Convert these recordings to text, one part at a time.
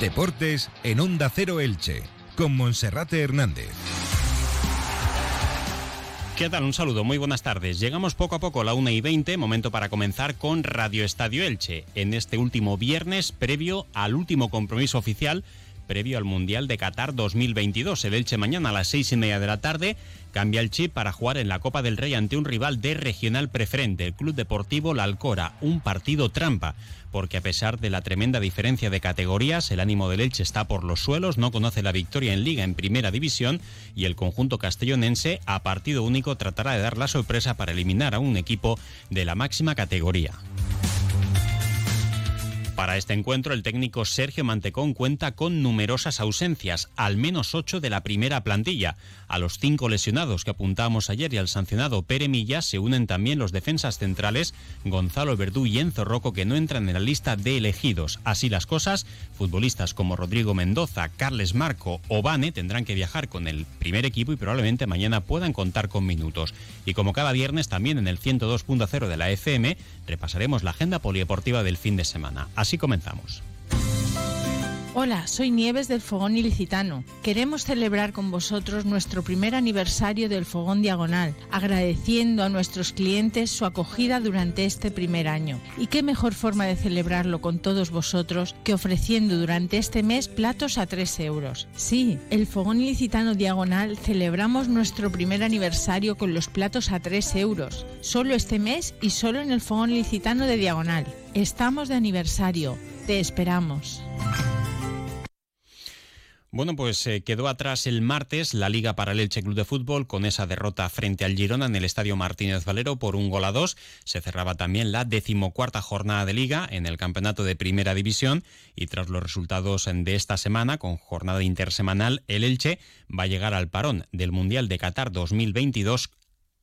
Deportes en Onda Cero Elche, con Monserrate Hernández. ¿Qué tal? Un saludo, muy buenas tardes. Llegamos poco a poco a la 1 y 20, momento para comenzar con Radio Estadio Elche, en este último viernes previo al último compromiso oficial previo al Mundial de Qatar 2022. El Elche mañana a las seis y media de la tarde cambia el chip para jugar en la Copa del Rey ante un rival de regional preferente, el Club Deportivo La Alcora, un partido trampa, porque a pesar de la tremenda diferencia de categorías, el ánimo del Elche está por los suelos, no conoce la victoria en Liga en Primera División y el conjunto castellonense a partido único tratará de dar la sorpresa para eliminar a un equipo de la máxima categoría. Para este encuentro, el técnico Sergio Mantecón cuenta con numerosas ausencias, al menos ocho de la primera plantilla. A los cinco lesionados que apuntamos ayer y al sancionado Pere Milla se unen también los defensas centrales Gonzalo Verdú y Enzo Rocco que no entran en la lista de elegidos. Así las cosas, futbolistas como Rodrigo Mendoza, Carles Marco o Vane tendrán que viajar con el primer equipo y probablemente mañana puedan contar con minutos. Y como cada viernes también en el 102.0 de la FM repasaremos la agenda polideportiva del fin de semana. Comenzamos. Hola, soy Nieves del Fogón Ilicitano. Queremos celebrar con vosotros nuestro primer aniversario del Fogón Diagonal, agradeciendo a nuestros clientes su acogida durante este primer año. Y qué mejor forma de celebrarlo con todos vosotros que ofreciendo durante este mes platos a 3 euros. Sí, el Fogón Ilicitano Diagonal celebramos nuestro primer aniversario con los platos a 3 euros, solo este mes y solo en el Fogón Ilicitano de Diagonal. Estamos de aniversario, te esperamos. Bueno, pues eh, quedó atrás el martes la Liga para el Elche Club de Fútbol con esa derrota frente al Girona en el Estadio Martínez Valero por un gol a dos. Se cerraba también la decimocuarta jornada de Liga en el Campeonato de Primera División y tras los resultados de esta semana con jornada intersemanal, el Elche va a llegar al parón del Mundial de Qatar 2022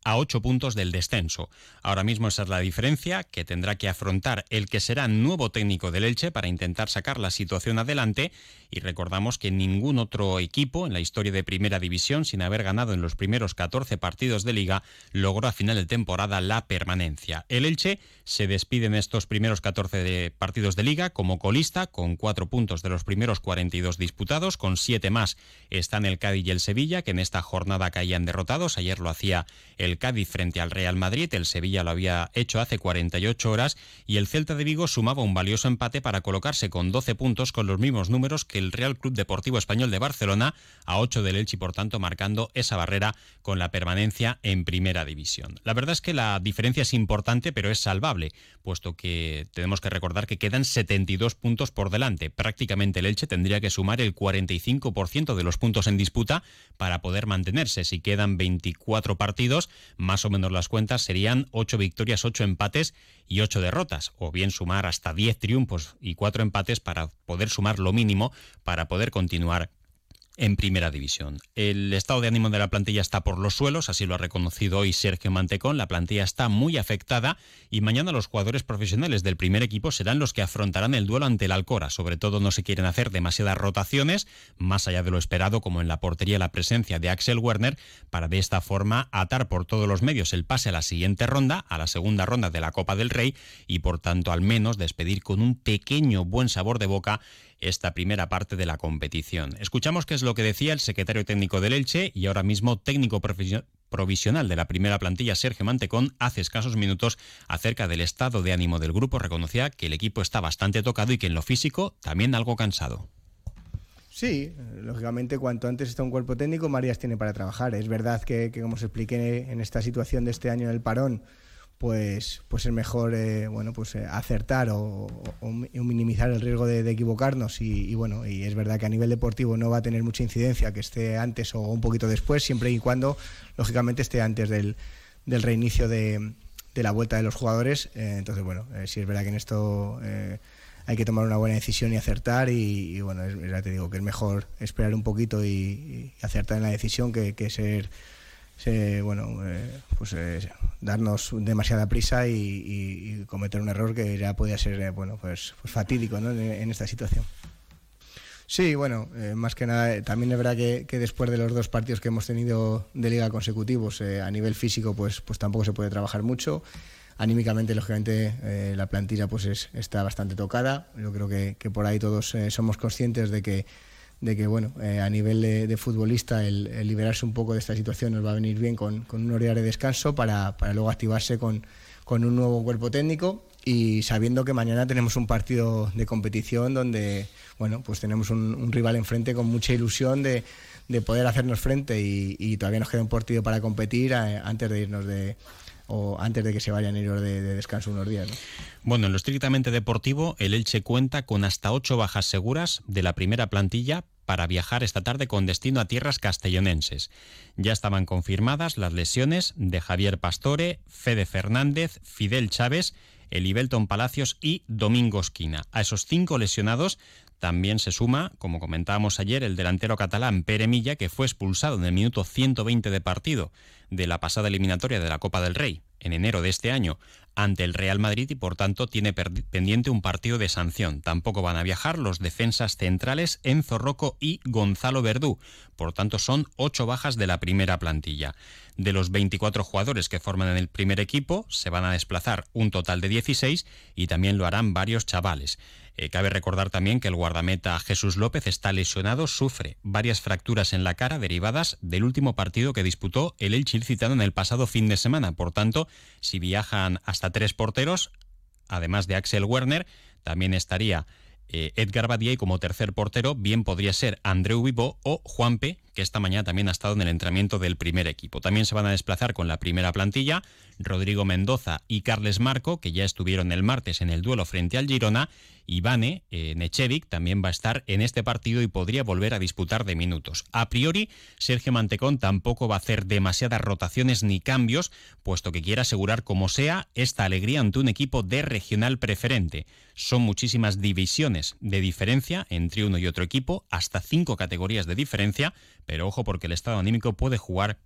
a ocho puntos del descenso. Ahora mismo esa es la diferencia que tendrá que afrontar el que será nuevo técnico del Elche para intentar sacar la situación adelante y recordamos que ningún otro equipo en la historia de Primera División sin haber ganado en los primeros 14 partidos de liga logró a final de temporada la permanencia. El Elche se despide en estos primeros 14 partidos de liga como colista con cuatro puntos de los primeros 42 disputados, con siete más están el Cádiz y el Sevilla que en esta jornada caían derrotados. Ayer lo hacía el Cádiz frente al Real Madrid, el Sevilla lo había hecho hace 48 horas y el Celta de Vigo sumaba un valioso empate para colocarse con 12 puntos con los mismos números que el Real Club Deportivo Español de Barcelona a 8 del Elche y por tanto marcando esa barrera con la permanencia en Primera División. La verdad es que la diferencia es importante pero es salvable, puesto que tenemos que recordar que quedan 72 puntos por delante. Prácticamente el Elche tendría que sumar el 45% de los puntos en disputa para poder mantenerse. Si quedan 24 partidos, más o menos las cuentas serían 8 victorias, 8 empates y 8 derrotas, o bien sumar hasta 10 triunfos y 4 empates para poder sumar lo mínimo para poder continuar en primera división. El estado de ánimo de la plantilla está por los suelos, así lo ha reconocido hoy Sergio Mantecón. La plantilla está muy afectada y mañana los jugadores profesionales del primer equipo serán los que afrontarán el duelo ante el Alcora. Sobre todo no se quieren hacer demasiadas rotaciones, más allá de lo esperado, como en la portería la presencia de Axel Werner, para de esta forma atar por todos los medios el pase a la siguiente ronda, a la segunda ronda de la Copa del Rey y por tanto al menos despedir con un pequeño buen sabor de boca esta primera parte de la competición. Escuchamos qué es lo que decía el secretario técnico del Elche y ahora mismo técnico provisional de la primera plantilla, Sergio Mantecón, hace escasos minutos acerca del estado de ánimo del grupo. Reconocía que el equipo está bastante tocado y que en lo físico también algo cansado. Sí, lógicamente cuanto antes está un cuerpo técnico, Marías tiene para trabajar. Es verdad que, que como os expliqué en esta situación de este año del parón, pues, pues es mejor eh, bueno, pues, eh, acertar o, minimizar el riesgo de, equivocarnos. Y, bueno, y es verdad que a nivel deportivo no va a tener mucha incidencia que esté antes o un poquito después, siempre y cuando, lógicamente, esté antes del, del reinicio de, de, la vuelta de los jugadores. Eh, entonces, bueno, sí es verdad que en esto hay que tomar una buena decisión y acertar. Y, bueno, ya te digo que es mejor esperar un poquito y, acertar en la decisión que, que ser bueno, eh, pues eh, darnos demasiada prisa y, cometer un error que ya podía ser, eh, bueno, pues, pues fatídico en, esta situación. Sí, bueno, más que nada, también es verdad que, que, después de los dos partidos que hemos tenido de liga consecutivos, a nivel físico, pues, pues tampoco se puede trabajar mucho. anímicamente, lógicamente, la plantilla pues está bastante tocada. Yo creo que, por ahí todos somos conscientes de que, de que bueno, eh, a nivel de, futbolista, el, liberarse un poco de esta situación nos va a venir bien con, con un horario de descanso para, luego activarse con, con un nuevo cuerpo técnico y sabiendo que mañana tenemos un partido de competición donde bueno pues tenemos un, rival enfrente con mucha ilusión de, de poder hacernos frente y, todavía nos queda un partido para competir antes de irnos de, o antes de que se vayan a ir de, descanso unos días. Bueno, en lo estrictamente deportivo, el Elche cuenta con hasta ocho bajas seguras de la primera plantilla para viajar esta tarde con destino a tierras castellonenses. Ya estaban confirmadas las lesiones de Javier Pastore, Fede Fernández, Fidel Chávez, Elibelton Palacios y Domingo Esquina. A esos cinco lesionados también se suma, como comentábamos ayer, el delantero catalán Pere Milla, que fue expulsado en el minuto 120 de partido de la pasada eliminatoria de la Copa del Rey en enero de este año ante el Real Madrid y por tanto tiene pendiente un partido de sanción. Tampoco van a viajar los defensas centrales Enzo Rocco y Gonzalo Verdú. Por tanto son ocho bajas de la primera plantilla. De los 24 jugadores que forman el primer equipo se van a desplazar un total de 16 y también lo harán varios chavales. Eh, cabe recordar también que el guardameta Jesús López está lesionado, sufre varias fracturas en la cara derivadas del último partido que disputó el Elche citado en el pasado fin de semana. Por tanto, si viajan hasta tres porteros, además de Axel Werner, también estaría eh, Edgar Badía y como tercer portero bien podría ser Andreu Vivo o Juanpe, que esta mañana también ha estado en el entrenamiento del primer equipo. También se van a desplazar con la primera plantilla Rodrigo Mendoza y Carles Marco, que ya estuvieron el martes en el duelo frente al Girona, Ivane eh, Nechevic también va a estar en este partido y podría volver a disputar de minutos. A priori, Sergio Mantecón tampoco va a hacer demasiadas rotaciones ni cambios, puesto que quiere asegurar como sea esta alegría ante un equipo de regional preferente. Son muchísimas divisiones de diferencia entre uno y otro equipo, hasta cinco categorías de diferencia, pero ojo porque el estado anímico puede jugar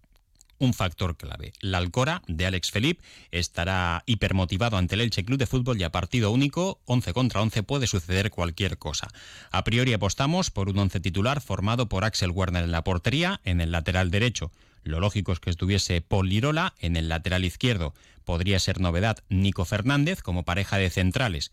un factor clave. La Alcora de Alex Felip estará hipermotivado ante el Elche Club de Fútbol y a partido único, 11 contra 11, puede suceder cualquier cosa. A priori apostamos por un once titular formado por Axel Werner en la portería, en el lateral derecho. Lo lógico es que estuviese Paul Lirola en el lateral izquierdo. Podría ser novedad Nico Fernández como pareja de centrales.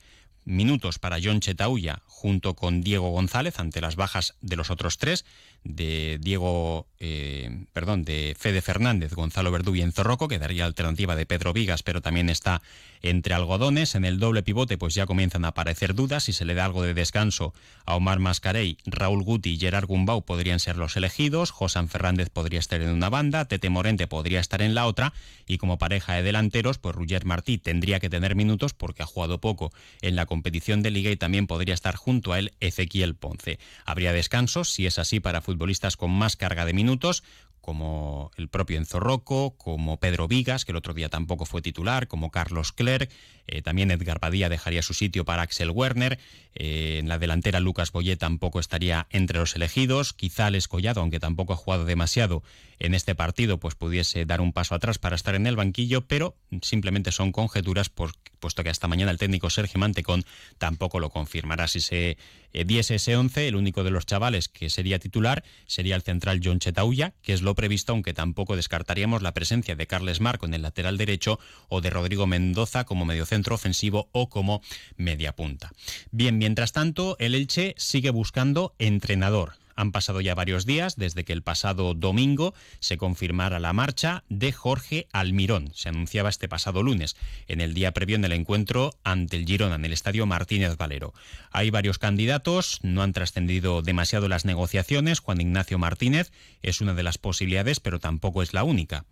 Minutos para John Chetauya junto con Diego González ante las bajas de los otros tres de Diego, eh, perdón, de Fede Fernández, Gonzalo Verdú y Enzo Rocco, que daría alternativa de Pedro Vigas, pero también está entre algodones. En el doble pivote, pues ya comienzan a aparecer dudas. Si se le da algo de descanso a Omar Mascarey, Raúl Guti y Gerard Gumbau podrían ser los elegidos. Josan Fernández podría estar en una banda, Tete Morente podría estar en la otra. Y como pareja de delanteros, pues Roger Martí tendría que tener minutos porque ha jugado poco en la competición de liga y también podría estar junto a él Ezequiel Ponce. Habría descanso, si es así, para futbolistas con más carga de minutos, como el propio Enzo Rocco, como Pedro Vigas, que el otro día tampoco fue titular, como Carlos Clerc, eh, también Edgar Badía dejaría su sitio para Axel Werner, eh, en la delantera Lucas Boyé tampoco estaría entre los elegidos, quizá Alex Collado, aunque tampoco ha jugado demasiado en este partido, pues pudiese dar un paso atrás para estar en el banquillo, pero simplemente son conjeturas, puesto que hasta mañana el técnico Sergio Mantecón tampoco lo confirmará. Si se eh, diese ese 11, el único de los chavales que sería titular sería el central John Chetauya, que es lo previsto, aunque tampoco descartaríamos la presencia de Carles Marco en el lateral derecho o de Rodrigo Mendoza como mediocentro ofensivo o como media punta. Bien, mientras tanto, el Elche sigue buscando entrenador. Han pasado ya varios días desde que el pasado domingo se confirmara la marcha de Jorge Almirón. Se anunciaba este pasado lunes, en el día previo en el encuentro ante el Girona, en el estadio Martínez Valero. Hay varios candidatos, no han trascendido demasiado las negociaciones. Juan Ignacio Martínez es una de las posibilidades, pero tampoco es la única.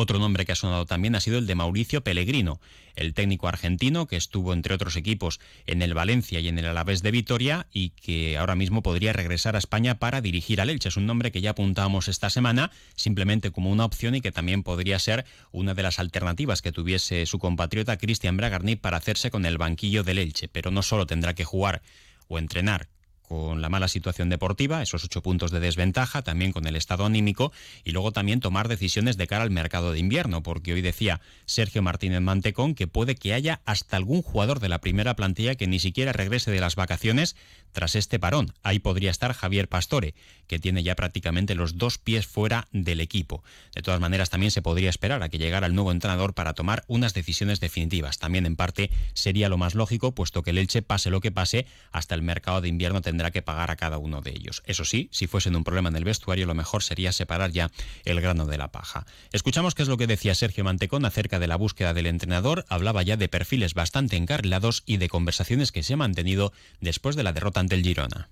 Otro nombre que ha sonado también ha sido el de Mauricio Pellegrino, el técnico argentino que estuvo entre otros equipos en el Valencia y en el Alavés de Vitoria y que ahora mismo podría regresar a España para dirigir al Elche. Es un nombre que ya apuntábamos esta semana simplemente como una opción y que también podría ser una de las alternativas que tuviese su compatriota Cristian Bragarni para hacerse con el banquillo del Elche, pero no solo tendrá que jugar o entrenar con la mala situación deportiva, esos ocho puntos de desventaja, también con el estado anímico y luego también tomar decisiones de cara al mercado de invierno, porque hoy decía Sergio Martínez Mantecón que puede que haya hasta algún jugador de la primera plantilla que ni siquiera regrese de las vacaciones tras este parón. Ahí podría estar Javier Pastore, que tiene ya prácticamente los dos pies fuera del equipo. De todas maneras, también se podría esperar a que llegara el nuevo entrenador para tomar unas decisiones definitivas. También en parte sería lo más lógico, puesto que el Elche, pase lo que pase, hasta el mercado de invierno tendrá que pagar a cada uno de ellos. Eso sí, si fuesen un problema en el vestuario, lo mejor sería separar ya el grano de la paja. Escuchamos qué es lo que decía Sergio Mantecón acerca de la búsqueda del entrenador. Hablaba ya de perfiles bastante encarrilados y de conversaciones que se han mantenido después de la derrota ante Girona.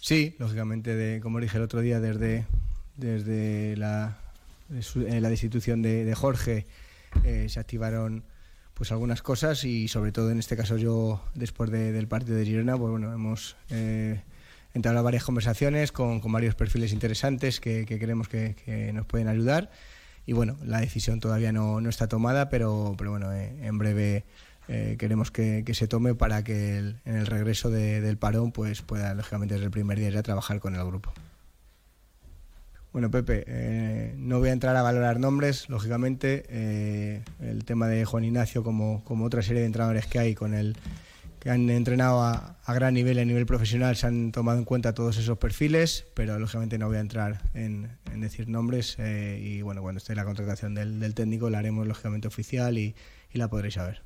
Sí, lógicamente, como dije el otro día, desde, desde la, la destitución de, Jorge eh, se activaron pues algunas cosas y sobre todo en este caso yo después del partido de Girona pues bueno hemos eh, entrado a varias conversaciones con, varios perfiles interesantes que, creemos que, nos pueden ayudar y bueno la decisión todavía no, está tomada pero pero bueno eh, en breve eh, queremos que, se tome para que en el regreso del parón pues pueda lógicamente desde el primer día ya trabajar con el grupo. Bueno, Pepe, eh, no voy a entrar a valorar nombres, lógicamente. Eh, el tema de Juan Ignacio, como, como otra serie de entrenadores que hay con el que han entrenado a, gran nivel, a nivel profesional, se han tomado en cuenta todos esos perfiles, pero lógicamente no voy a entrar en, decir nombres. y bueno, cuando esté la contratación del, técnico la haremos lógicamente oficial y la podréis saber.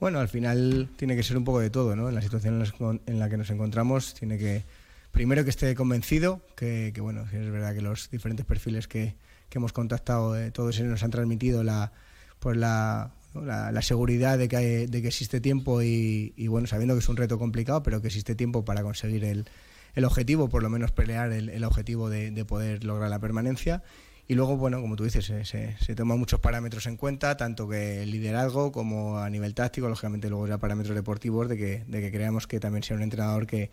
Bueno, al final tiene que ser un poco de todo, ¿no? En la situación en la que nos encontramos, tiene que, primero que esté convencido, que, bueno, es verdad que los diferentes perfiles que, hemos contactado, eh, todos ellos nos han transmitido la, pues la, seguridad de que, de que existe tiempo y, bueno, sabiendo que es un reto complicado, pero que existe tiempo para conseguir el, el objetivo, por lo menos pelear el, objetivo de poder lograr la permanencia y luego, bueno, como tú dices, se, se, toman muchos parámetros en cuenta, tanto que el liderazgo como a nivel táctico, lógicamente luego ya parámetros deportivos, de que, de que creamos que también sea un entrenador que,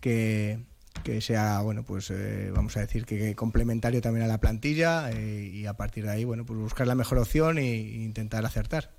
que, sea, bueno, pues eh, vamos a decir que, complementario también a la plantilla eh, y a partir de ahí, bueno, pues buscar la mejor opción e intentar acertar.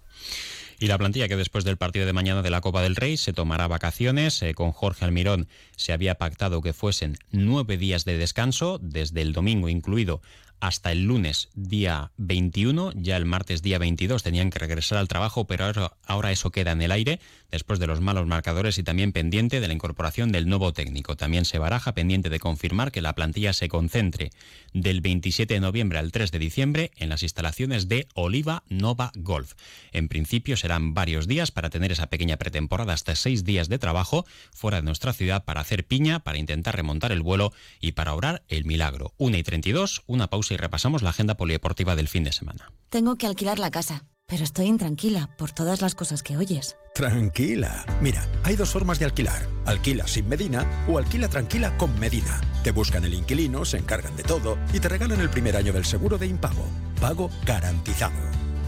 Y la plantilla que después del partido de mañana de la Copa del Rey se tomará vacaciones. Eh, con Jorge Almirón se había pactado que fuesen nueve días de descanso, desde el domingo incluido hasta el lunes día 21, ya el martes día 22 tenían que regresar al trabajo, pero ahora, eso queda en el aire después de los malos marcadores y también pendiente de la incorporación del nuevo técnico. También se baraja pendiente de confirmar que la plantilla se concentre del 27 de noviembre al 3 de diciembre en las instalaciones de Oliva Nova Golf. En principio serán varios días para tener esa pequeña pretemporada, hasta seis días de trabajo fuera de nuestra ciudad para hacer piña, para intentar remontar el vuelo y para orar el milagro. 1 y 32, una pausa y repasamos la agenda polideportiva del fin de semana. Tengo que alquilar la casa, pero estoy intranquila por todas las cosas que oyes. Tranquila. Mira, hay dos formas de alquilar. Alquila sin Medina o alquila tranquila con Medina. Te buscan el inquilino, se encargan de todo y te regalan el primer año del seguro de impago. Pago garantizado.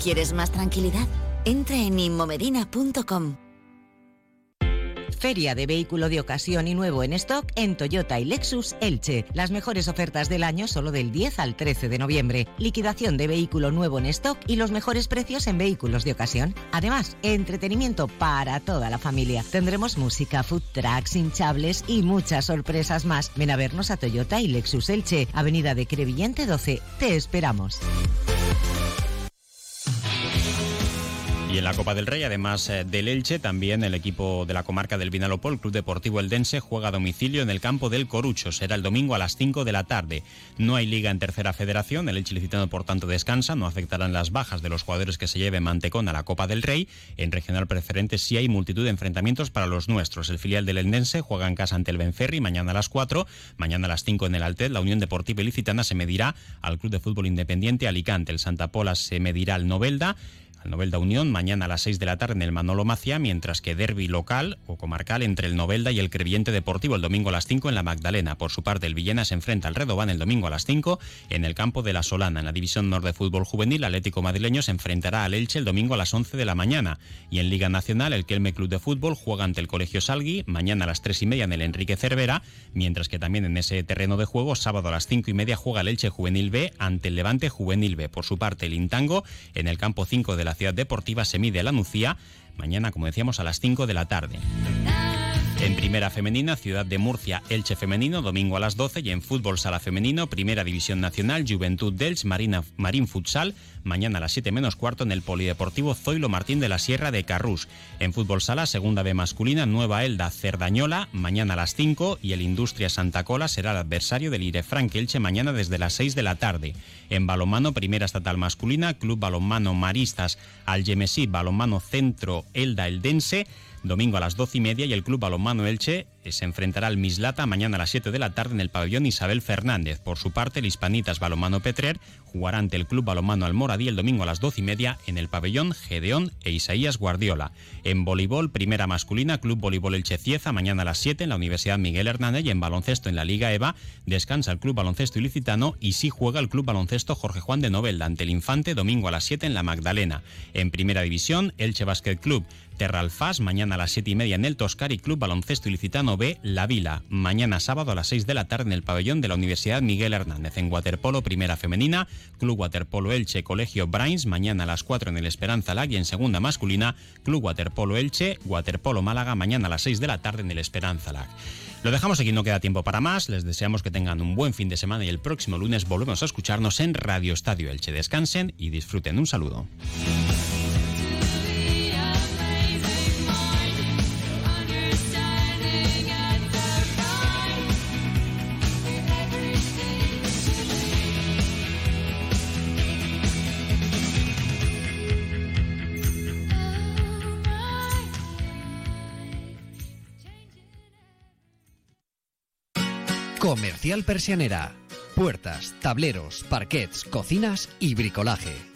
¿Quieres más tranquilidad? Entra en inmomedina.com. Feria de vehículo de ocasión y nuevo en stock en Toyota y Lexus Elche. Las mejores ofertas del año solo del 10 al 13 de noviembre. Liquidación de vehículo nuevo en stock y los mejores precios en vehículos de ocasión. Además, entretenimiento para toda la familia. Tendremos música, food trucks, hinchables y muchas sorpresas más. Ven a vernos a Toyota y Lexus Elche, Avenida de Crevillente 12. Te esperamos. Y en la Copa del Rey, además eh, del Elche, también el equipo de la comarca del Vinalopol, Club Deportivo Eldense, juega a domicilio en el campo del Corucho. Será el domingo a las 5 de la tarde. No hay liga en tercera federación, el Elche licitano por tanto descansa, no afectarán las bajas de los jugadores que se lleven Mantecón a la Copa del Rey. En regional preferente sí hay multitud de enfrentamientos para los nuestros. El filial del Eldense juega en casa ante el Benferri mañana a las 4, mañana a las 5 en el Altet. La Unión Deportiva Ilicitana se medirá al Club de Fútbol Independiente Alicante. El Santa Pola se medirá al Novelda al Novelda Unión mañana a las 6 de la tarde en el Manolo Macia, mientras que derby local o comarcal entre el Novelda y el Creviente Deportivo el domingo a las 5 en la Magdalena. Por su parte, el Villena se enfrenta al Redobán el domingo a las 5 en el campo de la Solana. En la División Norte de Fútbol Juvenil, Atlético Madrileño se enfrentará al Elche el domingo a las 11 de la mañana. Y en Liga Nacional, el Kelme Club de Fútbol juega ante el Colegio Salgui mañana a las 3 y media en el Enrique Cervera, mientras que también en ese terreno de juego, sábado a las 5 y media juega el Elche Juvenil B ante el Levante Juvenil B. Por su parte, el Intango en el campo 5 de la la ciudad deportiva se mide la Nucía, mañana, como decíamos, a las 5 de la tarde. En primera femenina, Ciudad de Murcia, Elche femenino, domingo a las 12 y en fútbol sala femenino, Primera División Nacional, Juventud dels, Marina, Marín Futsal, mañana a las 7 menos cuarto en el Polideportivo Zoilo Martín de la Sierra de Carrús. En fútbol sala, segunda B masculina, Nueva Elda Cerdañola, mañana a las 5 y el Industria Santa Cola será el adversario del Irefranc Elche mañana desde las 6 de la tarde. En balonmano, primera estatal masculina, Club Balonmano Maristas, Algemesí, Balonmano Centro Elda Eldense, domingo a las 12 y media y el Club Balonmano Elche se enfrentará al Mislata mañana a las 7 de la tarde en el pabellón Isabel Fernández. Por su parte, el Hispanitas Balonmano Petrer jugará ante el Club Balonmano Almoradí el domingo a las 12 y media en el pabellón Gedeón e Isaías Guardiola. En voleibol, primera masculina, Club Voleibol Elche Cieza mañana a las 7 en la Universidad Miguel Hernández y en baloncesto en la Liga EVA descansa el Club Baloncesto Ilicitano y sí juega el Club Baloncesto Jorge Juan de Novelda ante el Infante domingo a las 7 en la Magdalena. En primera división, Elche Basket Club Terralfás, mañana a las 7 y media en el Toscar y Club Baloncesto Ilicitano B, La Vila. Mañana sábado a las 6 de la tarde en el pabellón de la Universidad Miguel Hernández. En Waterpolo, primera femenina, Club Waterpolo Elche, Colegio Brains, mañana a las 4 en el Esperanza Lag y en segunda masculina, Club Waterpolo Elche, Waterpolo Málaga, mañana a las 6 de la tarde en el Esperanza Lag. Lo dejamos aquí, no queda tiempo para más. Les deseamos que tengan un buen fin de semana y el próximo lunes volvemos a escucharnos en Radio Estadio Elche. Descansen y disfruten. Un saludo. Persianera. Puertas, tableros, parquets, cocinas y bricolaje